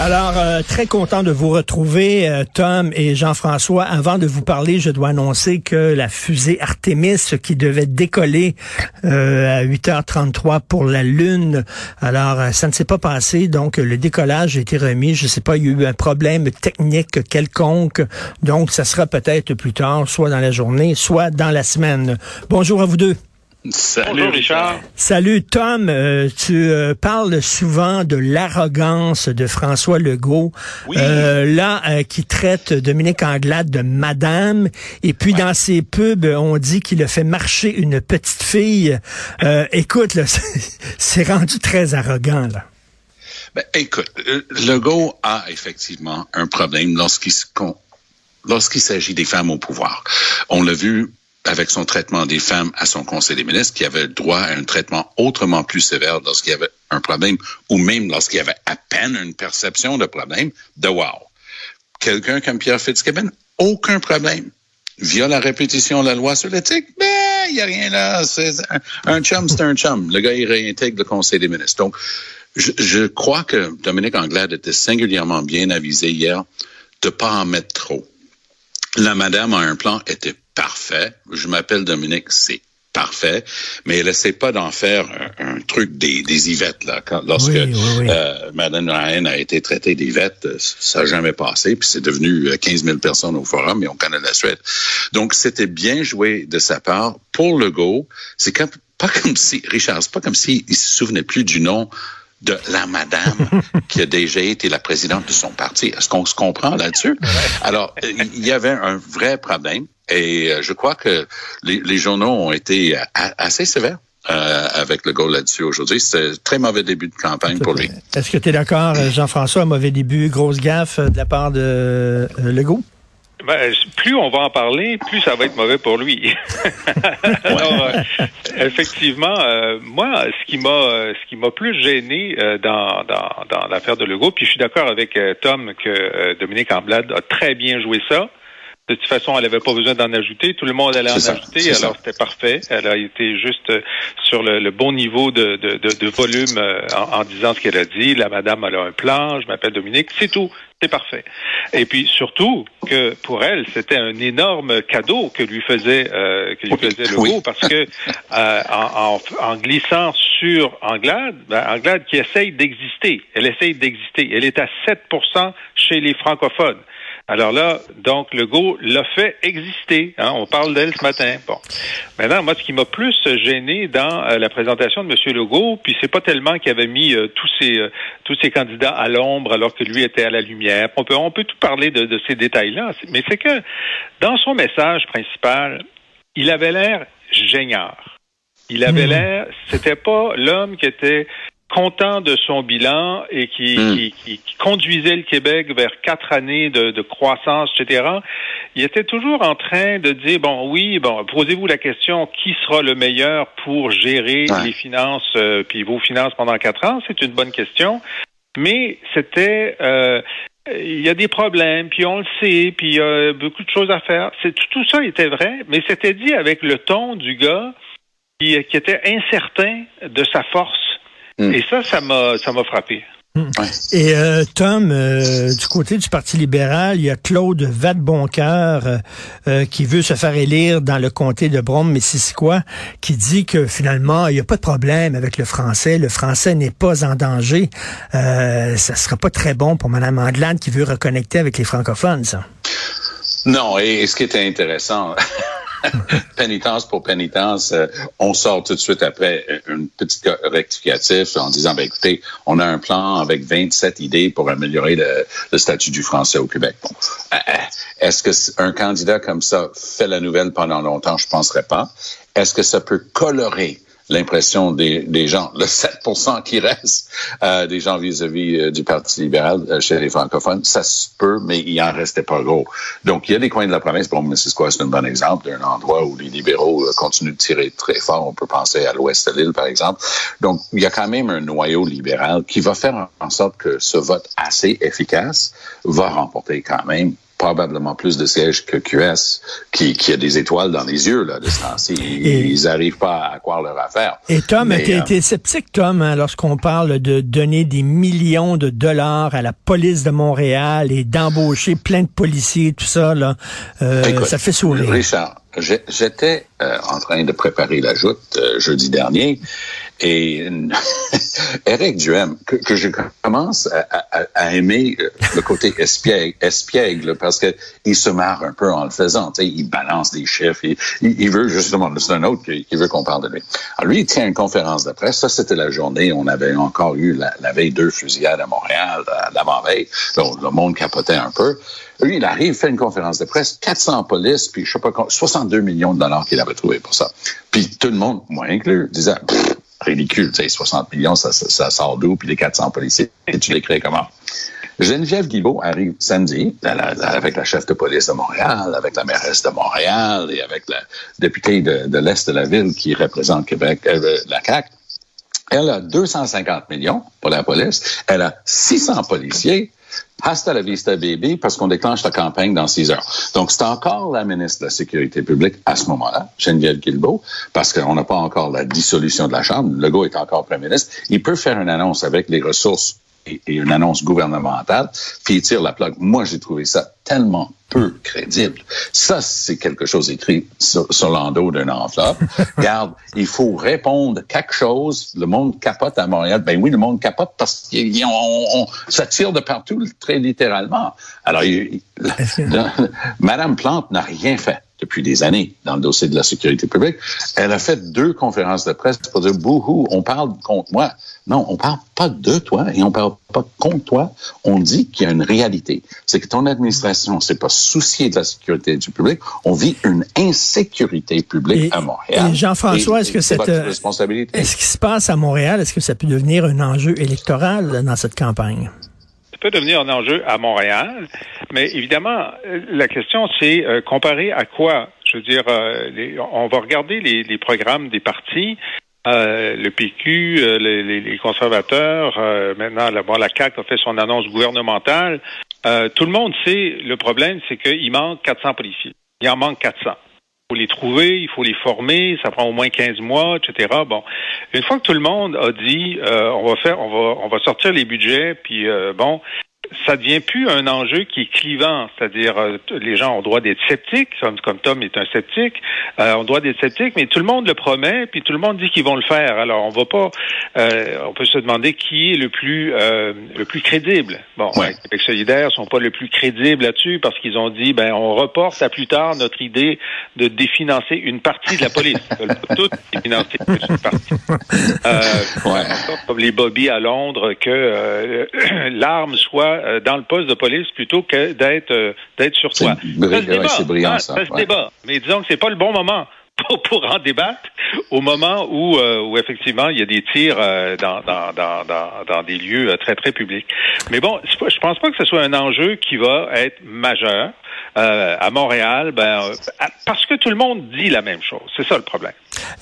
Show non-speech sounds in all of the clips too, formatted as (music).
Alors, euh, très content de vous retrouver, euh, Tom et Jean-François. Avant de vous parler, je dois annoncer que la fusée Artemis, qui devait décoller euh, à 8h33 pour la Lune, alors ça ne s'est pas passé, donc le décollage a été remis. Je sais pas, il y a eu un problème technique quelconque, donc ça sera peut-être plus tard, soit dans la journée, soit dans la semaine. Bonjour à vous deux. Salut Richard. Salut Tom, euh, tu euh, parles souvent de l'arrogance de François Legault, Oui. euh, là euh, qui traite Dominique Anglade de madame, et puis dans ses pubs on dit qu'il a fait marcher une petite fille. Euh, écoute, (laughs) c'est- rendu très arrogant là. Ben, écoute, Legault a effectivement un problème lorsqu'il lorsqu'il s'agit des femmes au pouvoir. On l'a vu avec son traitement des femmes à son Conseil des ministres, qui avait droit à un traitement autrement plus sévère lorsqu'il y avait un problème, ou même lorsqu'il y avait à peine une perception de problème, de wow. Quelqu'un comme Pierre Fitzgibbon, aucun problème. Via la répétition de la loi sur l'éthique, ben, il n'y a rien là. C'est un, chum, c'est un chum. Le gars, il réintègre le Conseil des ministres. Donc, je, crois que Dominique Anglade était singulièrement bien avisé hier de pas en mettre trop. La madame a un plan était parfait. Je m'appelle Dominique, c'est parfait, mais essaie pas d'en faire un, un truc des, des Yvettes là. Quand, lorsque Oui, oui, oui. euh, Madame Ryan a été traitée d'Yvette, euh, ça n'a jamais passé, puis c'est devenu euh, 15 000 personnes au forum, et on connaît la suite. Donc c'était bien joué de sa part. Pour Legault, c'est comme, pas comme si Richard, c'est pas comme s'il il se souvenait plus du nom de la madame (laughs) qui a déjà été la présidente de son parti. Est-ce qu'on se comprend là-dessus? Alors, euh, il y avait un vrai problème et euh, je crois que les, les journaux ont été euh, assez sévères euh, avec le goal là-dessus aujourd'hui. C'était un très mauvais début de campagne pour lui. Est-ce que tu es d'accord, euh, Jean-François, mauvais début, grosse gaffe de la part de euh, Legault? Ben, plus on va en parler, plus ça va être mauvais pour lui. (laughs) Alors, euh, effectivement, euh, moi, ce qui m'a, euh, ce qui m'a plus gêné euh, dans, dans, dans l'affaire de Legault, puis je suis d'accord avec euh, Tom que euh, Dominique Amblade a très bien joué ça. De toute façon, elle n'avait pas besoin d'en ajouter. Tout le monde allait en ça, ajouter, alors c'était parfait. Elle a été juste euh, sur le, le bon niveau de, de, de, de volume euh, en, en disant ce qu'elle a dit. La madame, elle a un plan, je m'appelle Dominique, c'est tout. C'est parfait. Et puis surtout que pour elle, c'était un énorme cadeau que lui faisait euh, que lui faisait Legault oui. parce que (laughs) euh, en, en, en glissant sur Anglade, ben, Anglade qui essaye d'exister, elle essaye d'exister. Elle est à 7% chez les francophones. Alors là, donc, Legault l'a fait exister. Hein, on parle d'elle ce matin. Bon. Maintenant, moi, ce qui m'a plus gêné dans euh, la présentation de M. Legault, puis c'est pas tellement qu'il avait mis euh, tous ces euh, tous ces candidats à l'ombre alors que lui était à la lumière. On peut on peut tout parler de, de ces détails-là, mais c'est que dans son message principal, il avait l'air géniard. Il avait Mhm. l'air, c'était pas l'homme qui était content de son bilan et qui, Mm. qui, qui- qui conduisait le Québec vers quatre années de, de croissance, etc. Il était toujours en train de dire bon oui, bon posez-vous la question qui sera le meilleur pour gérer Ouais. les finances euh, puis vos finances pendant quatre ans, c'est une bonne question. Mais c'était euh, il y a des problèmes, puis on le sait, puis il y a beaucoup de choses à faire. C'est tout ça était vrai, mais c'était dit avec le ton du gars qui, qui était incertain de sa force Mm. Et ça, ça m'a, ça m'a frappé. Et euh, Tom, euh, du côté du Parti libéral, il y a Claude Vadeboncoeur euh, qui veut se faire élire dans le comté de Brome-Missisquoi, qui dit que finalement, il n'y a pas de problème avec le français. Le français n'est pas en danger. ça sera pas très bon pour Mme Anglade qui veut reconnecter avec les francophones, ça. Non, et ce qui était intéressant, (laughs) (laughs) pénitence pour pénitence, euh, on sort tout de suite après une petite rectificatif en disant, ben, écoutez, on a un plan avec 27 idées pour améliorer le, statut du français au Québec. Euh, euh, est-ce que un candidat comme ça fait la nouvelle pendant longtemps? Je ne penserais pas. Est-ce que ça peut colorer l'impression des, des, gens, le 7% qui reste euh, des gens vis-à-vis euh, du Parti libéral euh, chez les francophones, ça se peut, mais il en restait pas gros. Donc, il y a des coins de la province, bon, quoi c'est un bon exemple d'un endroit où les libéraux continuent de tirer très fort. On peut penser à l'ouest de l'île, par exemple. Donc, il y a quand même un noyau libéral qui va faire en sorte que ce vote assez efficace va remporter quand même probablement plus de sièges que QS, qui, qui a des étoiles dans les yeux là, de ce temps-ci. Ils n'arrivent pas à croire leur affaire. Et Tom, tu euh, été sceptique, Tom, hein, lorsqu'on parle de donner des millions de dollars à la police de Montréal et d'embaucher plein de policiers, tout ça, là, euh, ça fait sourire. Richard, j'étais euh, en train de préparer la joute jeudi dernier et (laughs) Eric Duhem, que, je commence à, aimer euh, le côté espiègle, espiègle parce que il se marre un peu en le faisant. Il balance des chiffres. Il, il, veut justement, c'est un autre qui, veut qu'on parle de lui. Alors lui, il tient une conférence de presse. Ça, c'était la journée. On avait encore eu la, veille deux fusillades à Montréal, l'avant-veille. Le monde capotait un peu. Lui, il arrive, fait une conférence de presse, 400 polices, puis je sais pas, 62 millions de dollars qu'il avait trouvé pour ça. Puis tout le monde, moi inclus, disait, ridicule. Tu sais, 60 millions, ça, sort d'où? Puis les 400 policiers, tu les crées comment? Geneviève Guibault arrive samedi avec la chef de police de Montréal, avec la mairesse de Montréal et avec la députée de, l'Est de la ville qui représente Québec, euh, la CAQ. Elle a 250 millions pour la police. Elle a 600 policiers. Hasta la vista, baby, parce qu'on déclenche la campagne dans six heures. Donc, c'est encore la ministre de la Sécurité publique à ce moment-là, Geneviève Guilbeault, parce qu'on n'a pas encore la dissolution de la Chambre. Le Legault est encore premier ministre. Il peut faire une annonce avec les ressources et, une annonce gouvernementale, puis il tire la plaque. Moi, j'ai trouvé ça tellement peu crédible. Ça, c'est quelque chose écrit sur, l'endos d'une enveloppe. (laughs) Regarde, il faut répondre quelque chose. Le monde capote à Montréal. Ben oui, le monde capote parce que ça tire de partout, très littéralement. Alors, (laughs) Madame Plante n'a rien fait depuis des années dans le dossier de la sécurité publique. Elle a fait deux conférences de presse pour dire bouhou, on parle contre moi. Non, on parle pas de toi et on parle pas contre toi. On dit qu'il y a une réalité. C'est que ton administration s'est pas souciée de la sécurité du public. On vit une insécurité publique à Montréal. Jean-François, est-ce que cette responsabilité? Est-ce qui se passe à Montréal, est-ce que ça peut devenir un enjeu électoral dans cette campagne? Peut devenir un enjeu à Montréal, mais évidemment, la question, c'est euh, comparé à quoi? Je veux dire, euh, on va regarder les, programmes des partis. Euh, le PQ, les, conservateurs, maintenant la, bon, la CAQ a fait son annonce gouvernementale. tout le monde sait, le problème, c'est qu'il manque 400 policiers. Il en manque 400 faut les trouver, il faut les former, ça prend au moins 15 mois, etc. Bon, une fois que tout le monde a dit, euh, on va faire, on va, on va sortir les budgets, puis euh, bon, ça devient plus un enjeu qui est clivant, c'est-à-dire euh, les gens ont droit d'être sceptiques, comme, comme Tom est un sceptique, euh, ont droit d'être sceptiques, mais tout le monde le promet, puis tout le monde dit qu'ils vont le faire. Alors on va pas, euh, on peut se demander qui est le plus euh, le plus crédible. Bon, ouais. Québec solidaire sont pas le plus crédibles là-dessus parce qu'ils ont dit ben on reporte à plus tard notre idée de définancer une partie de la police, tout définancer une partie. Euh, ouais. Comme les Bobby à Londres que (clears throat) l'arme soit euh, dans le poste de police plutôt que d'être euh, d'être sur toi. C'est brillant, ça. ça se débat. Mais disons que c'est pas le bon moment (laughs) pour, en débattre au moment où, euh, où effectivement il y a des tirs dans, dans, dans, dans, des lieux très très publics. Mais bon, je pense pas que ce soit un enjeu qui va être majeur. à Montréal, ben, parce que tout le monde dit la même chose. C'est ça le problème.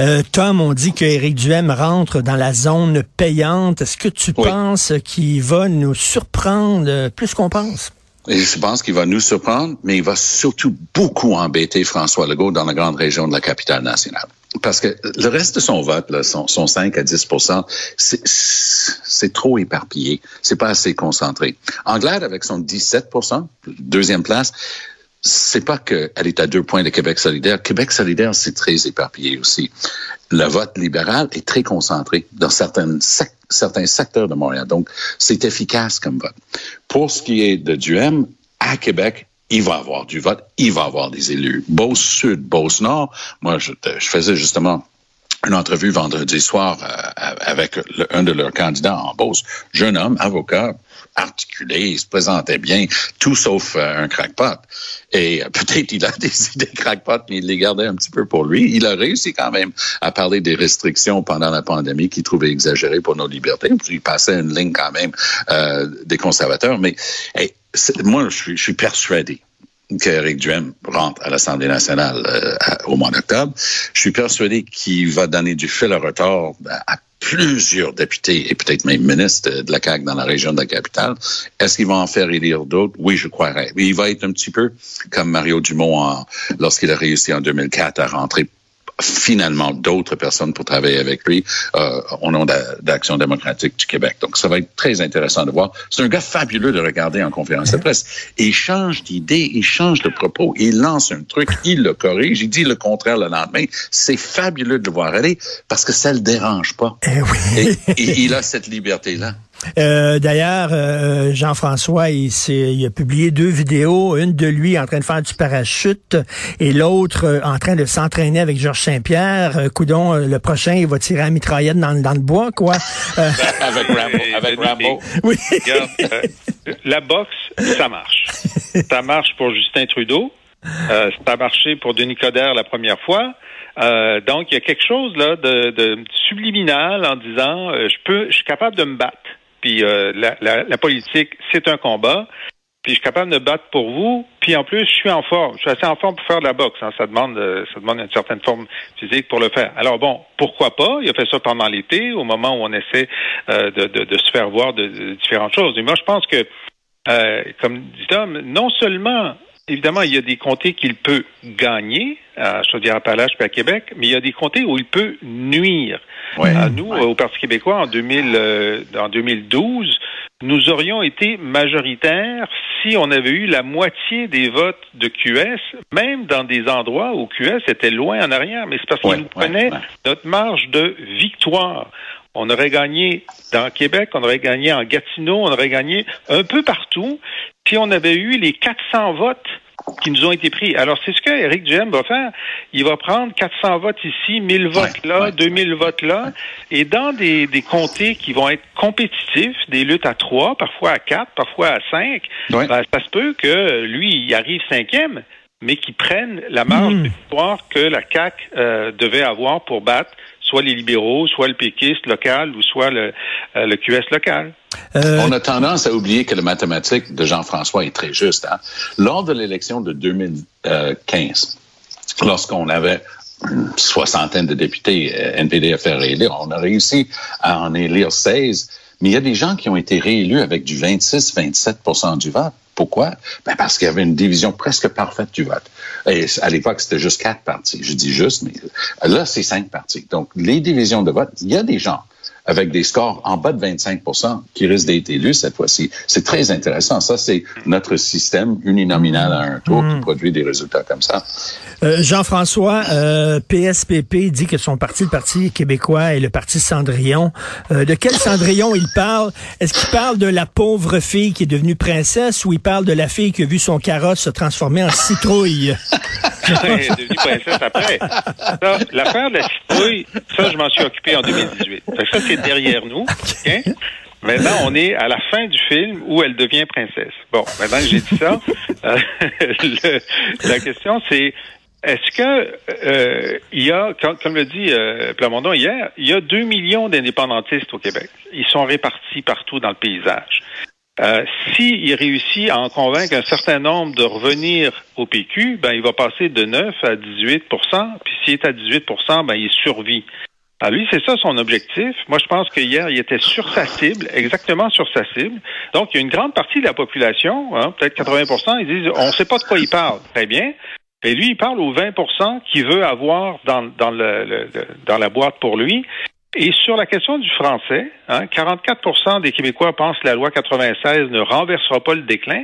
Euh, Tom, on dit qu'Éric Duhem rentre dans la zone payante. Est-ce que tu penses qu'il va nous surprendre plus qu'on pense? Et je pense qu'il va nous surprendre, mais il va surtout beaucoup embêter François Legault dans la grande région de la capitale nationale. Parce que le reste de son vote, là, son, son 5 à 10% c'est trop éparpillé. C'est pas assez concentré. Anglade, avec son 17% deuxième place, c'est pas qu'elle est à deux points de Québec solidaire. Québec solidaire, c'est très éparpillé aussi. Le vote libéral est très concentré dans certains, certains secteurs de Montréal. Donc, c'est efficace comme vote. Pour ce qui est de Duhem, à Québec, il va avoir du vote, il va avoir des élus. Beauce Sud, Beauce Nord. Moi, je, je faisais justement une entrevue vendredi soir euh, avec un de leurs candidats en Beauce. Jeune homme, avocat, articulé, il se présentait bien, tout sauf euh, un crackpot. Et euh, (laughs) peut-être il a des idées crackpot, mais il les gardait un petit peu pour lui. Il a réussi quand même à parler des restrictions pendant la pandémie qu'il trouvait exagérées pour nos libertés. Il passait une ligne quand même euh, des conservateurs. Mais moi, je suis, je suis persuadé qu'Éric Duhem rentre à l'Assemblée nationale au mois d'octobre. Je suis persuadé qu'il va donner du fil à retard à plusieurs députés et peut-être même ministres de la CAQ dans la région de la capitale. Est-ce qu'ils vont en faire élire d'autres? Oui, je croirais. Mais il va être un petit peu comme Mario Dumont lorsqu'il a réussi en 2004 à rentrer finalement d'autres personnes pour travailler avec lui euh, au nom d'Action démocratique du Québec. Donc, ça va être très intéressant de voir. C'est un gars fabuleux de regarder en conférence de presse. Il change d'idée, il change de propos, il lance un truc, il le corrige, il dit le contraire le lendemain. C'est fabuleux de le voir aller parce que ça le dérange pas. Eh oui. et il a cette liberté-là. Euh, d'ailleurs, euh, Jean-François, il, il, a publié deux vidéos, une de lui en train de faire du parachute et l'autre euh, en train de s'entraîner avec Georges Saint-Pierre. coudon, le prochain, il va tirer la mitraillette dans, dans le bois, quoi. avec Rambo. (laughs) Avec Rambo. Oui. la boxe, ça marche. ça marche pour Justin Trudeau. ça a marché pour Denis Coderre la première fois. donc, il y a quelque chose là de, de subliminal en disant je peux, je suis capable de me battre. Puis euh, la, politique, c'est un combat. Puis je suis capable de battre pour vous. Puis en plus, je suis en forme. Je suis assez en forme pour faire de la boxe. Hein. Ça demande, euh, ça demande une certaine forme physique pour le faire. Alors bon, pourquoi pas? Il a fait ça pendant l'été, au moment où on essaie euh, de, de, se faire voir de, différentes choses. Et moi, je pense que, comme dit Tom, non seulement évidemment, il y a des comtés qu'il peut gagner, à Chaudière-Appalaches et à Québec, mais il y a des comtés où il peut nuire. à nous, au Parti québécois, en, 2000, euh, en 2012, nous aurions été majoritaires si on avait eu la moitié des votes de QS, même dans des endroits où QS était loin en arrière. Mais c'est parce qu'il nous prenait notre marge de victoire. On aurait gagné dans Québec, on aurait gagné en Gatineau, on aurait gagné un peu partout. Si on avait eu les 400 votes qui nous ont été pris. Alors, c'est ce que Éric Duhem va faire. Il va prendre 400 votes ici, 1000 votes là, 2000 votes là, et dans des, des comtés qui vont être compétitifs, des luttes à 3, parfois à 4, parfois à 5, ben, ça se peut que lui, il arrive cinquième, mais qu'il prenne la marge hmm. de victoire que la CAQ euh, devait avoir pour battre soit les libéraux, soit le péquiste local ou soit le, euh, le QS local. Euh, On a tendance à oublier que la mathématique de Jean-François est très juste. Hein. Lors de l'élection de 2015, lorsqu'on avait une soixantaine de députés NPD à faire réélire, on a réussi à en élire 16, mais il y a des gens qui ont été réélus avec du 26-27% du vote. Pourquoi? Ben parce qu'il y avait une division presque parfaite du vote. Et à l'époque, c'était juste quatre partis. Je dis juste, mais là, c'est cinq partis. Donc, les divisions de vote, il y a des gens avec des scores en bas de 25% qui risquent d'être élus cette fois-ci. C'est très intéressant. Ça, c'est notre système uninominal à un tour qui mm. produit des résultats comme ça. Euh, Jean-François, euh, PSPP dit que son parti, le Parti québécois, est le Parti Cendrillon. Euh, de quel Cendrillon il parle? Est-ce qu'il parle de la pauvre fille qui est devenue princesse ou il parle de la fille qui a vu son carrosse se transformer en citrouille? (laughs) (laughs) Est devenue princesse après. L'affaire de la citrouille, ça, je m'en suis occupé en 2018. ça, c'est derrière nous. (laughs) Maintenant, on est à la fin du film où elle devient princesse. Bon, maintenant que j'ai dit ça, (laughs) (laughs) la question c'est est-ce que euh, il y a, comme, le dit euh, Plamondon hier, il y a deux millions d'indépendantistes au Québec. Ils sont répartis partout dans le paysage. Euh, S'il réussit à en convaincre un certain nombre de revenir au PQ, ben il va passer de 9 à 18% puis s'il est à 18% ben il survit. Alors lui, c'est ça son objectif. Moi, je pense qu'hier, il était sur sa cible, exactement sur sa cible. Donc, il y a une grande partie de la population, hein, peut-être 80% ils disent, on ne sait pas de quoi il parle. Très bien. Et lui, il parle aux 20% qu'il veut avoir dans la boîte pour lui. Et sur la question du français, hein, 44% des Québécois pensent que la loi 96 ne renversera pas le déclin.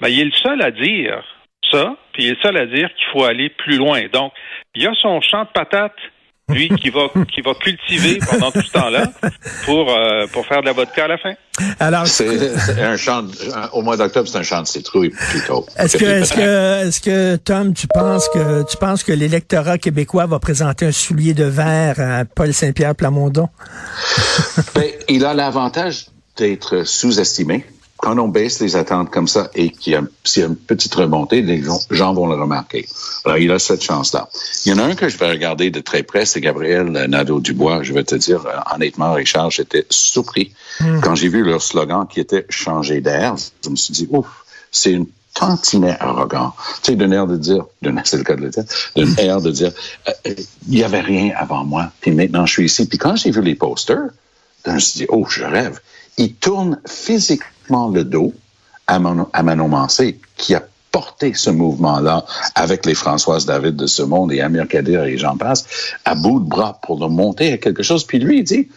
Ben, il est le seul à dire ça, puis il est le seul à dire qu'il faut aller plus loin. Donc, il y a son champ de patates lui qui va qui va cultiver pendant tout ce temps-là pour euh, pour faire de la vodka à la fin. Alors c'est un champ au mois d'octobre c'est un champ de citrouille plutôt. Est-ce que est-ce que est-ce que Tom tu penses que tu penses que l'électorat québécois va présenter un soulier de verre à Paul Saint-Pierre Plamondon? Ben, il a l'avantage d'être sous-estimé quand on baisse les attentes comme ça et qu'il y a, s'il y a une petite remontée, les gens vont le remarquer. Alors, il a cette chance-là. Il y en a un que je vais regarder de très près, c'est Gabriel Nadeau-Dubois. Je vais te dire, euh, honnêtement, Richard, j'étais surpris hmm. quand j'ai vu leur slogan qui était « changer d'air ». Je me suis dit, ouf, c'est une tantinet arrogant. Tu sais, d'un air de dire, (laughs) c'est le cas de le dire, d'un air de dire, euh, euh, il n'y avait rien avant moi, puis maintenant je suis ici. Puis quand j'ai vu les posters, je me suis dit, oh, je rêve. Ils tournent physiquement le dos à, Manon Mancé, qui a porté ce mouvement-là avec les Françoise David de ce monde et Amir Kadir et j'en passe, à bout de bras pour le monter à quelque chose. Puis lui, il dit,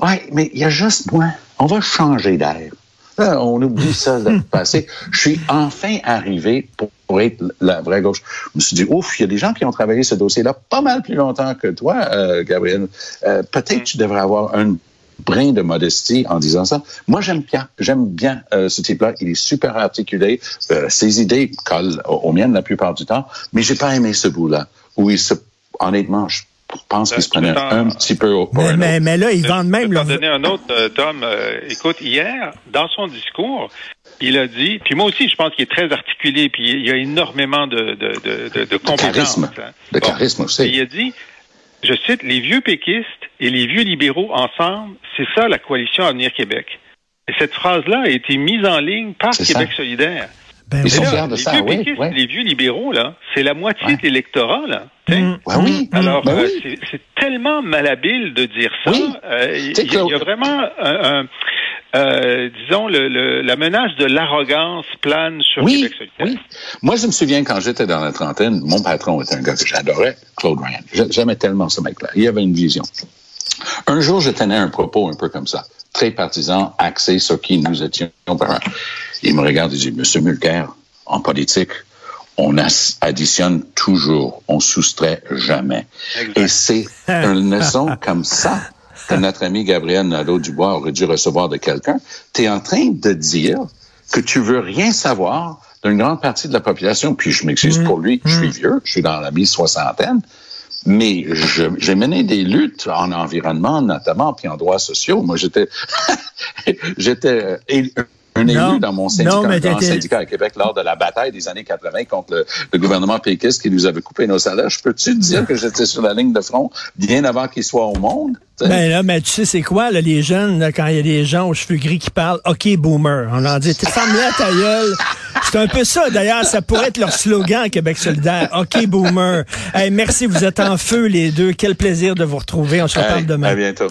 ouais, mais il y a juste moi. On va changer d'air. On oublie ça de (laughs) passé. Je suis enfin arrivé pour, être la vraie gauche. Je me suis dit, ouf, il y a des gens qui ont travaillé ce dossier-là pas mal plus longtemps que toi, euh, Gabriel. Euh, peut-être tu devrais avoir un brin de modestie en disant ça. Moi, j'aime bien, j'aime bien euh, ce type-là. Il est super articulé. Euh, ses idées collent aux, miennes la plupart du temps, mais j'ai pas aimé ce bout-là où il se, honnêtement, je pense qu'il se prenait un petit peu au mais, mais, mais, là, ils vendent même. Je vais donner un autre, euh, Tom. écoute, hier, dans son discours, il a dit, puis moi aussi, je pense qu'il est très articulé, puis il y a énormément de, de, de, de, de compétences. Charisme. Hein. De charisme aussi. il a dit, je cite, les vieux péquistes et les vieux libéraux ensemble, c'est ça la coalition Avenir Québec. Et cette phrase-là a été mise en ligne par Québec solidaire. Ben Ils sont fiers de les ça, vieux oui, péquistes, Les vieux libéraux, là, c'est la moitié de l'électorat, là. Mmh. oui. Alors, ben euh, c'est tellement malhabile de dire ça. Euh, il y, a vraiment un, euh, disons, le, la menace de l'arrogance plane sur oui, Québec solidaire. Oui. Moi, je me souviens quand j'étais dans la trentaine, mon patron était un gars que j'adorais, Claude Ryan. J'aimais tellement ce mec-là. Il avait une vision. Un jour, je tenais un propos un peu comme ça, très partisan, axé sur qui nous étions. Il me regarde et dit, Monsieur Mulcair, en politique, on additionne toujours, on soustrait jamais. Et c'est (laughs) une leçon comme ça que notre ami Gabriel Nadeau-Dubois aurait dû recevoir de quelqu'un. Tu es en train de dire que tu veux rien savoir d'une grande partie de la population, puis je m'excuse pour lui, je suis mm. vieux, je suis dans la mi-soixantaine, mais j'ai mené des luttes en environnement, notamment, puis en droits sociaux. Moi, j'étais (laughs) j'étais euh, un élu dans mon syndicat, syndicat à Québec lors de la bataille des années 80 contre le, gouvernement péquiste qui nous avait coupé nos salaires. Je peux-tu dire que j'étais sur la ligne de front bien avant qu'il soit au monde? Ben là, mais tu sais, c'est quoi, là, les jeunes, quand il y a des gens aux cheveux gris qui parlent OK boomer. On leur dit Ferme-la ta gueule. C'est un peu ça, d'ailleurs, ça pourrait être leur slogan à Québec solidaire. OK boomer. Hey, merci, vous êtes en feu les deux. Quel plaisir de vous retrouver. On se reparle demain. À bientôt.